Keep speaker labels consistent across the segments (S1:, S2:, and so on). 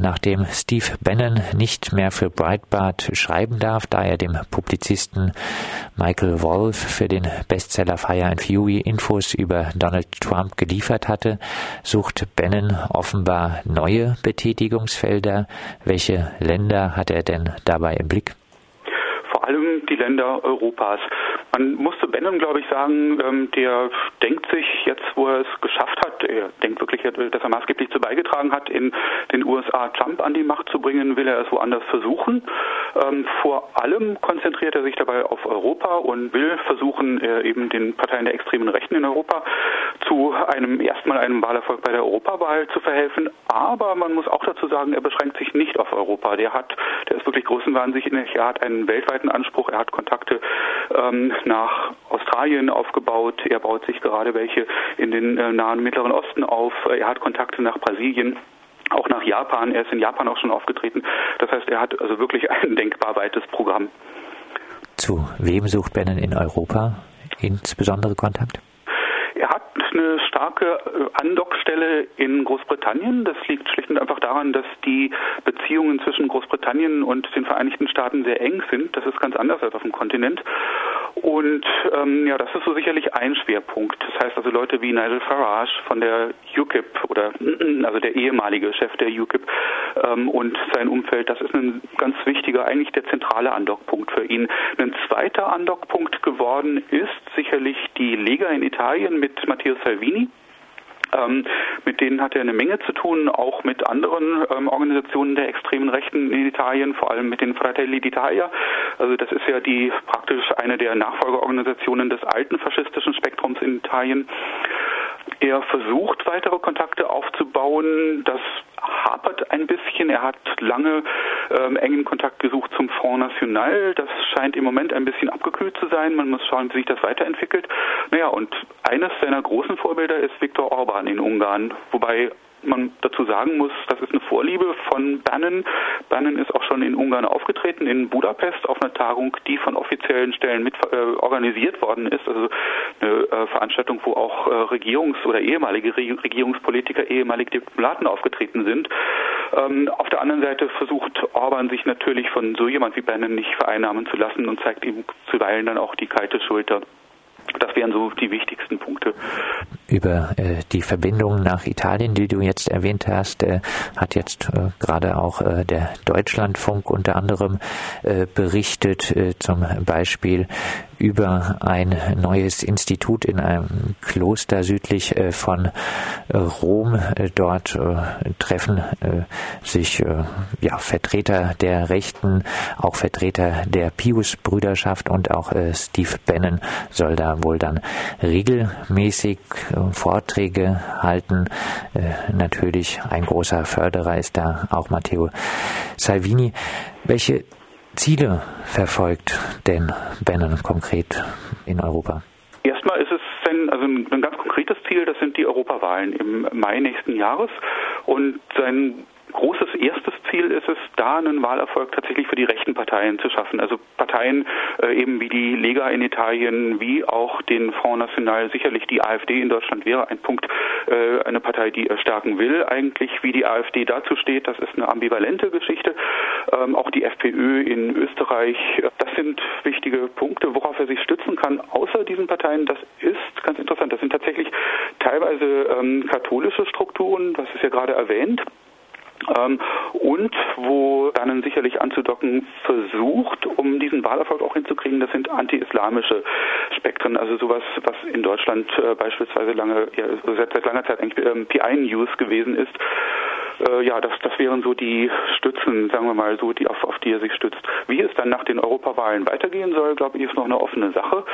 S1: nachdem Steve Bannon nicht mehr für Breitbart schreiben darf, da er dem Publizisten Michael Wolff für den Bestseller Fire and Fury Infos über Donald Trump geliefert hatte, sucht Bannon offenbar neue Betätigungsfelder. Welche Länder hat er denn dabei im Blick?
S2: Die Länder Europas. Man muss zu Benham, glaube ich, sagen, ähm, der denkt sich jetzt, wo er es geschafft hat, er denkt wirklich, dass er maßgeblich zu beigetragen hat, in den USA Trump an die Macht zu bringen, will er es woanders versuchen. Ähm, vor allem konzentriert er sich dabei auf Europa und will versuchen, äh, eben den Parteien der extremen Rechten in Europa zu einem erstmal einem Wahlerfolg bei der Europawahl zu verhelfen. Aber man muss auch dazu sagen, er beschränkt sich nicht auf Europa. Der hat, der ist wirklich großenwahnsinnig, er hat einen weltweiten Anspruch, er hat Kontakte ähm, nach Australien aufgebaut. Er baut sich gerade welche in den äh, nahen Mittleren Osten auf. Er hat Kontakte nach Brasilien auch nach Japan. Er ist in Japan auch schon aufgetreten. Das heißt, er hat also wirklich ein denkbar weites Programm.
S1: Zu wem sucht Bannon in Europa insbesondere Kontakt?
S2: Er hat eine starke äh, Andockstelle in Großbritannien. Das liegt schlicht und einfach daran, dass die Beziehungen zwischen Großbritannien und den Vereinigten Staaten sehr eng sind. Das ist ganz anders als auf dem Kontinent. Und ähm, ja, das ist so sicherlich ein Schwerpunkt. Das heißt also Leute wie Nigel Farage von der UKIP oder also der ehemalige Chef der UKIP ähm, und sein Umfeld, das ist ein ganz wichtiger, eigentlich der zentrale Andockpunkt für ihn. Ein zweiter Andockpunkt geworden ist sicherlich die Lega in Italien mit Matteo Salvini. Ähm, mit denen hat er eine Menge zu tun, auch mit anderen ähm, Organisationen der extremen Rechten in Italien, vor allem mit den Fratelli d'Italia. Also das ist ja die praktisch eine der Nachfolgeorganisationen des alten faschistischen Spektrums in Italien. Er versucht, weitere Kontakte aufzubauen. Das hapert ein bisschen. Er hat lange ähm, engen Kontakt gesucht zum Front National. Das scheint im Moment ein bisschen abgekühlt zu sein. Man muss schauen, wie sich das weiterentwickelt. Naja, und eines seiner großen Vorbilder ist Viktor Orban in Ungarn, wobei man dazu sagen muss, das ist eine Vorliebe von Bannon. Bannon ist auch schon in Ungarn aufgetreten, in Budapest auf einer Tagung, die von offiziellen Stellen mit äh, organisiert worden ist. Also eine äh, Veranstaltung, wo auch äh, Regierungs- oder ehemalige Re Regierungspolitiker, ehemalige Diplomaten aufgetreten sind. Ähm, auf der anderen Seite versucht Orban sich natürlich von so jemand wie Bannon nicht vereinnahmen zu lassen und zeigt ihm zuweilen dann auch die kalte Schulter. Das wären so die wichtigsten Punkte.
S1: Über äh, die Verbindung nach Italien, die du jetzt erwähnt hast, äh, hat jetzt äh, gerade auch äh, der Deutschlandfunk unter anderem äh, berichtet, äh, zum Beispiel über ein neues Institut in einem Kloster südlich von Rom. Dort treffen sich ja, Vertreter der Rechten, auch Vertreter der Pius-Brüderschaft und auch Steve Bannon soll da wohl dann regelmäßig äh, Vorträge halten. Äh, natürlich ein großer Förderer ist da auch Matteo Salvini. Welche Ziele verfolgt denn Bannon konkret in Europa?
S2: Erstmal ist es ein, also ein ganz konkretes Ziel, das sind die Europawahlen im Mai nächsten Jahres. Und sein großes erstes Ziel ist es, da einen Wahlerfolg tatsächlich für die rechten Parteien zu schaffen. Also Parteien äh, eben wie die Lega in Italien, wie auch den Front National, sicherlich die AfD in Deutschland wäre ein Punkt, äh, eine Partei, die er stärken will. Eigentlich, wie die AfD dazu steht, das ist eine ambivalente Geschichte. Ähm, auch die FPÖ in Österreich, das sind wichtige Punkte, worauf er sich stützen kann. Außer diesen Parteien, das ist ganz interessant, das sind tatsächlich teilweise ähm, katholische Strukturen, das ist ja gerade erwähnt. Ähm, und wo dann sicherlich anzudocken versucht, um diesen Wahlerfolg auch hinzukriegen, das sind anti-islamische Spektren, also sowas, was in Deutschland äh, beispielsweise lange, ja, seit, seit langer Zeit eigentlich ähm, PI News gewesen ist, äh, ja, das, das wären so die Stützen, sagen wir mal so, die auf, auf die er sich stützt. Wie es dann nach den Europawahlen weitergehen soll, glaube ich, ist noch eine offene Sache.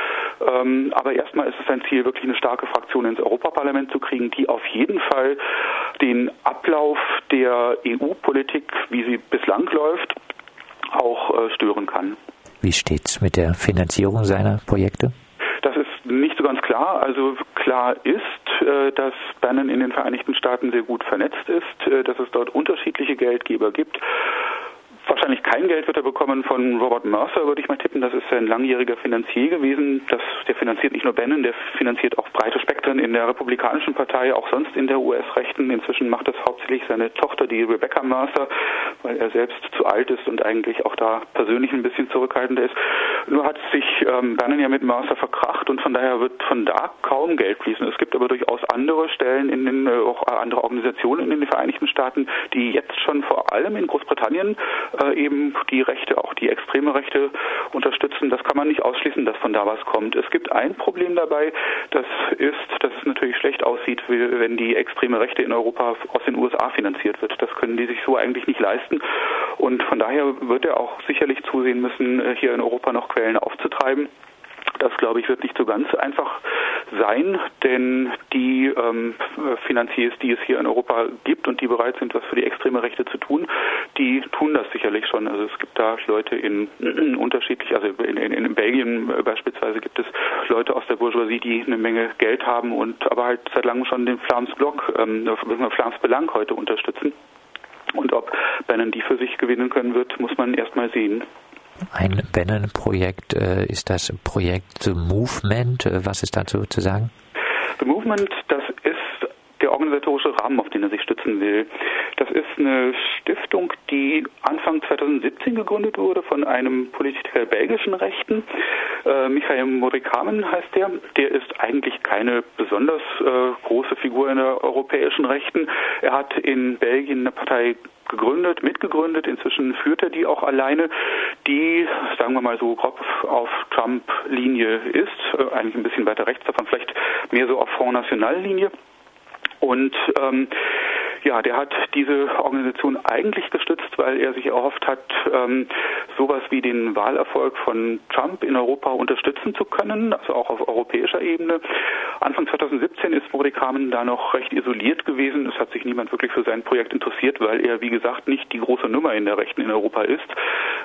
S2: Ähm, aber erstmal ist es sein Ziel, wirklich eine starke Fraktion ins Europaparlament zu kriegen, die auf jeden Fall den Ablauf der EU-Politik, wie sie bislang läuft, auch äh, stören kann.
S1: Wie steht's mit der Finanzierung seiner Projekte?
S2: Das ist nicht so ganz klar. Also klar ist, äh, dass Bannon in den Vereinigten Staaten sehr gut vernetzt ist, äh, dass es dort unterschiedliche Geldgeber gibt wahrscheinlich kein Geld wird er bekommen von Robert Mercer, würde ich mal tippen. Das ist ein langjähriger Finanzier gewesen. Das, der finanziert nicht nur Bannon, der finanziert auch breite Spektren in der Republikanischen Partei, auch sonst in der US-Rechten. Inzwischen macht das hauptsächlich seine Tochter, die Rebecca Mercer, weil er selbst zu alt ist und eigentlich auch da persönlich ein bisschen zurückhaltender ist. Nur hat sich ähm, Bannon ja mit Mercer verkracht und von daher wird von da kaum Geld fließen. Es gibt aber durchaus andere Stellen in den, äh, auch andere Organisationen in den Vereinigten Staaten, die jetzt schon vor allem in Großbritannien äh, eben die Rechte, auch die extreme Rechte unterstützen. Das kann man nicht ausschließen, dass von da was kommt. Es gibt ein Problem dabei, das ist, dass es natürlich schlecht aussieht, wenn die extreme Rechte in Europa aus den USA finanziert wird. Das können die sich so eigentlich nicht leisten. Und von daher wird er auch sicherlich zusehen müssen, äh, hier in Europa noch Quellen aufzutreiben. Das, glaube ich, wird nicht so ganz einfach sein, denn die ähm, Finanziers, die es hier in Europa gibt und die bereit sind, was für die extreme Rechte zu tun, die tun das sicherlich schon. Also es gibt da Leute in, in unterschiedlich, also in, in, in, Belgien beispielsweise gibt es Leute aus der Bourgeoisie, die eine Menge Geld haben und aber halt seit langem schon den Flams Block, ähm, Flams Belang heute unterstützen. Und ob Bannon die für sich gewinnen können wird, muss man erstmal sehen.
S1: Ein Bannon-Projekt äh, ist das Projekt The Movement. Äh, was ist dazu zu sagen?
S2: The Movement, das ist der organisatorische Rahmen, auf den er sich stützen will. Das ist eine Stiftung, die Anfang 2017 gegründet wurde von einem Politiker belgischen Rechten. Äh, Michael Morikamen heißt der. Der ist eigentlich keine besonders äh, große Figur in der europäischen Rechten. Er hat in Belgien eine Partei gegründet, mitgegründet. Inzwischen führt er die auch alleine, die, sagen wir mal so grob auf Trump-Linie ist, äh, eigentlich ein bisschen weiter rechts davon, vielleicht mehr so auf Front National-Linie. Und ähm, ja, der hat diese Organisation eigentlich gestützt, weil er sich erhofft hat, ähm, sowas wie den Wahlerfolg von Trump in Europa unterstützen zu können, also auch auf europäischer Ebene. Anfang 2017 ist Modi Kramen da noch recht isoliert gewesen. Es hat sich niemand wirklich für sein Projekt interessiert, weil er, wie gesagt, nicht die große Nummer in der Rechten in Europa ist.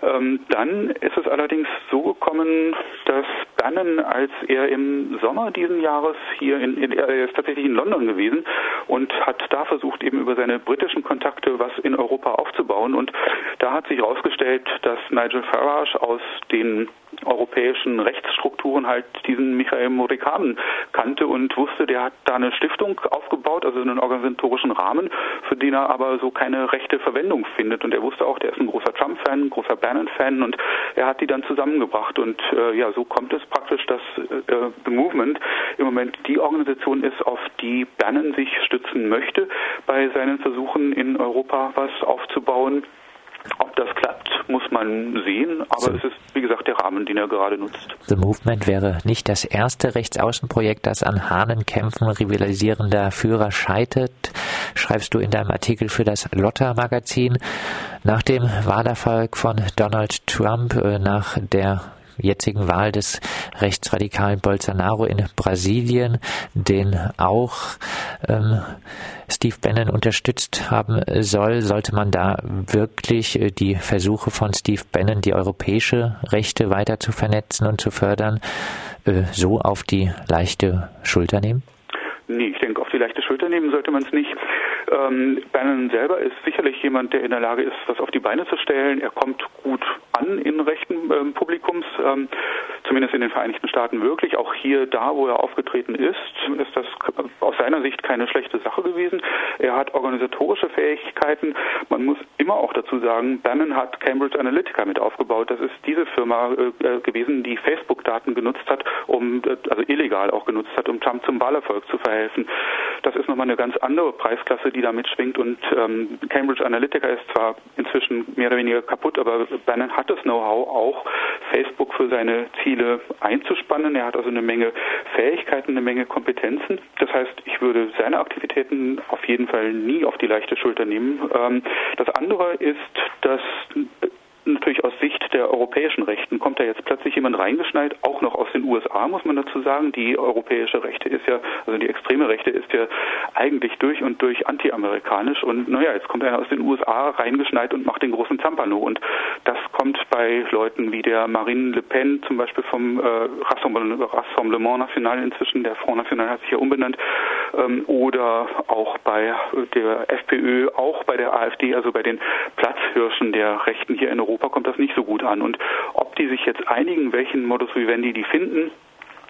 S2: Ähm, dann ist es allerdings so gekommen, dass Bannon, als er im Sommer diesen Jahres hier in, in er ist tatsächlich in London gewesen und hat da versucht, eben über seine britischen Kontakte was in Europa aufzubauen. Und da hat sich herausgestellt, dass Nigel Farage aus den europäischen Rechtsstrukturen halt diesen Michael Morikanen kannte und wusste, der hat da eine Stiftung aufgebaut, also einen organisatorischen Rahmen, für den er aber so keine rechte Verwendung findet. Und er wusste auch, der ist ein großer Trump-Fan, großer Bannon-Fan und er hat die dann zusammengebracht. Und äh, ja, so kommt es praktisch, dass äh, The Movement im Moment die Organisation ist, auf die Bannon sich stützen möchte bei seinen Versuchen in Europa was aufzubauen. Ob das klappt, muss man sehen, aber so. es ist, wie gesagt, der Rahmen, den er gerade nutzt.
S1: The Movement wäre nicht das erste Rechtsaußenprojekt, das an Hahnenkämpfen rivalisierender Führer scheitert, schreibst du in deinem Artikel für das Lotta-Magazin. Nach dem Wahlerfolg von Donald Trump, äh, nach der jetzigen Wahl des rechtsradikalen Bolsonaro in Brasilien, den auch ähm, Steve Bannon unterstützt haben soll, sollte man da wirklich äh, die Versuche von Steve Bannon, die europäische Rechte weiter zu vernetzen und zu fördern, äh, so auf die leichte Schulter nehmen?
S2: Nee, ich denke, auf die leichte Schulter nehmen sollte man es nicht. Ähm, Bannon selber ist sicherlich jemand, der in der Lage ist, was auf die Beine zu stellen. Er kommt gut an in rechten ähm, Publikums, ähm, zumindest in den Vereinigten Staaten wirklich. Auch hier, da, wo er aufgetreten ist, ist das aus seiner Sicht keine schlechte Sache gewesen. Er hat organisatorische Fähigkeiten. Man muss immer auch dazu sagen, Bannon hat Cambridge Analytica mit aufgebaut. Das ist diese Firma äh, äh gewesen, die Facebook-Daten genutzt hat, um, äh, also illegal auch genutzt hat, um Trump zum Wahlerfolg zu verhelfen. Das ist nochmal eine ganz andere Preisklasse, die da mitschwingt. Und ähm, Cambridge Analytica ist zwar inzwischen mehr oder weniger kaputt, aber Bannon hat das Know-how auch, Facebook für seine Ziele einzuspannen. Er hat also eine Menge Fähigkeiten, eine Menge Kompetenzen. Das heißt, ich würde seine Aktivitäten auf jeden Fall nie auf die leichte Schulter nehmen. Ähm, das andere ist, dass der europäischen Rechten kommt da jetzt plötzlich jemand reingeschneit, auch noch aus den USA, muss man dazu sagen. Die europäische Rechte ist ja, also die extreme Rechte ist ja eigentlich durch und durch antiamerikanisch. Und naja, jetzt kommt einer aus den USA reingeschneit und macht den großen Zampano. Und das kommt bei Leuten wie der Marine Le Pen zum Beispiel vom äh, Rassemblement National inzwischen, der Front National hat sich ja umbenannt, oder auch bei der FPÖ, auch bei der AfD, also bei den Platzhirschen der Rechten hier in Europa kommt das nicht so gut an. Und ob die sich jetzt einigen, welchen Modus vivendi die finden,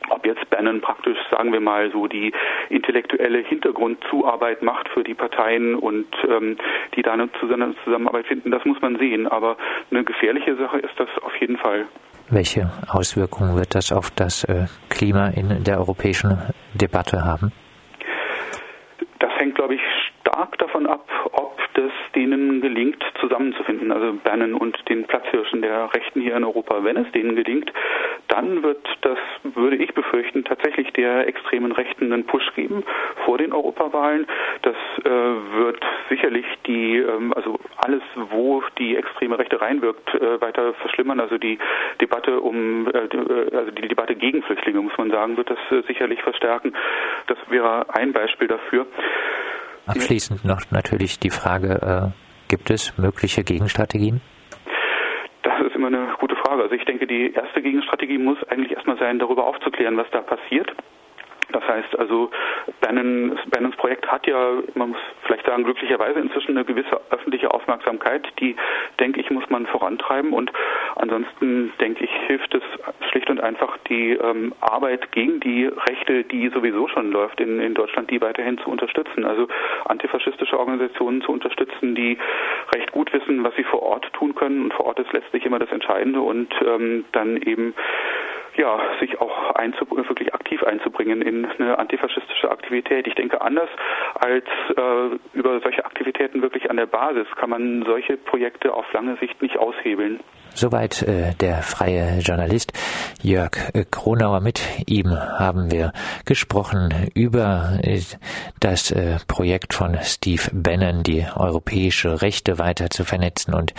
S2: ob jetzt Bannon praktisch, sagen wir mal, so die intellektuelle Hintergrundzuarbeit macht für die Parteien und ähm, die da eine Zusammenarbeit finden, das muss man sehen. Aber eine gefährliche Sache ist das auf jeden Fall.
S1: Welche Auswirkungen wird das auf das äh, Klima in der europäischen Debatte haben?
S2: Hängt, glaube ich, stark davon ab, ob das denen gelingt, zusammenzufinden, also Bannon und den Platzhirschen der Rechten hier in Europa. Wenn es denen gelingt, dann wird das, würde ich befürchten, tatsächlich der extremen Rechten einen Push geben vor den Europawahlen. Das äh, wird sicherlich die, ähm, also alles, wo die extreme Rechte reinwirkt, äh, weiter verschlimmern. Also die Debatte um, äh, äh also die Debatte gegen Flüchtlinge, muss man sagen, wird das äh, sicherlich verstärken. Das wäre ein Beispiel dafür.
S1: Abschließend noch natürlich die Frage, äh, gibt es mögliche Gegenstrategien?
S2: Das ist immer eine gute Frage. Also ich denke, die erste Gegenstrategie muss eigentlich erstmal sein, darüber aufzuklären, was da passiert. Das heißt also, Bannon, Bannons Projekt hat ja, man muss vielleicht sagen, glücklicherweise inzwischen eine gewisse öffentliche Aufmerksamkeit, die, denke ich, muss man vorantreiben. Und ansonsten, denke ich, hilft es schlicht und einfach, die ähm, Arbeit gegen die Rechte, die sowieso schon läuft in, in Deutschland, die weiterhin zu unterstützen. Also antifaschistische Organisationen zu unterstützen, die recht gut wissen, was sie vor Ort tun können. Und vor Ort ist letztlich immer das Entscheidende und ähm, dann eben ja, sich auch wirklich aktiv einzubringen in eine antifaschistische Aktivität. Ich denke, anders als äh, über solche Aktivitäten wirklich an der Basis kann man solche Projekte auf lange Sicht nicht aushebeln.
S1: Soweit äh, der freie Journalist Jörg äh, Kronauer. Mit ihm haben wir gesprochen über äh, das äh, Projekt von Steve Bannon, die europäische Rechte weiter zu vernetzen und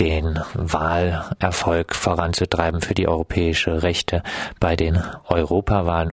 S1: den Wahlerfolg voranzutreiben für die europäische Rechte bei den Europawahlen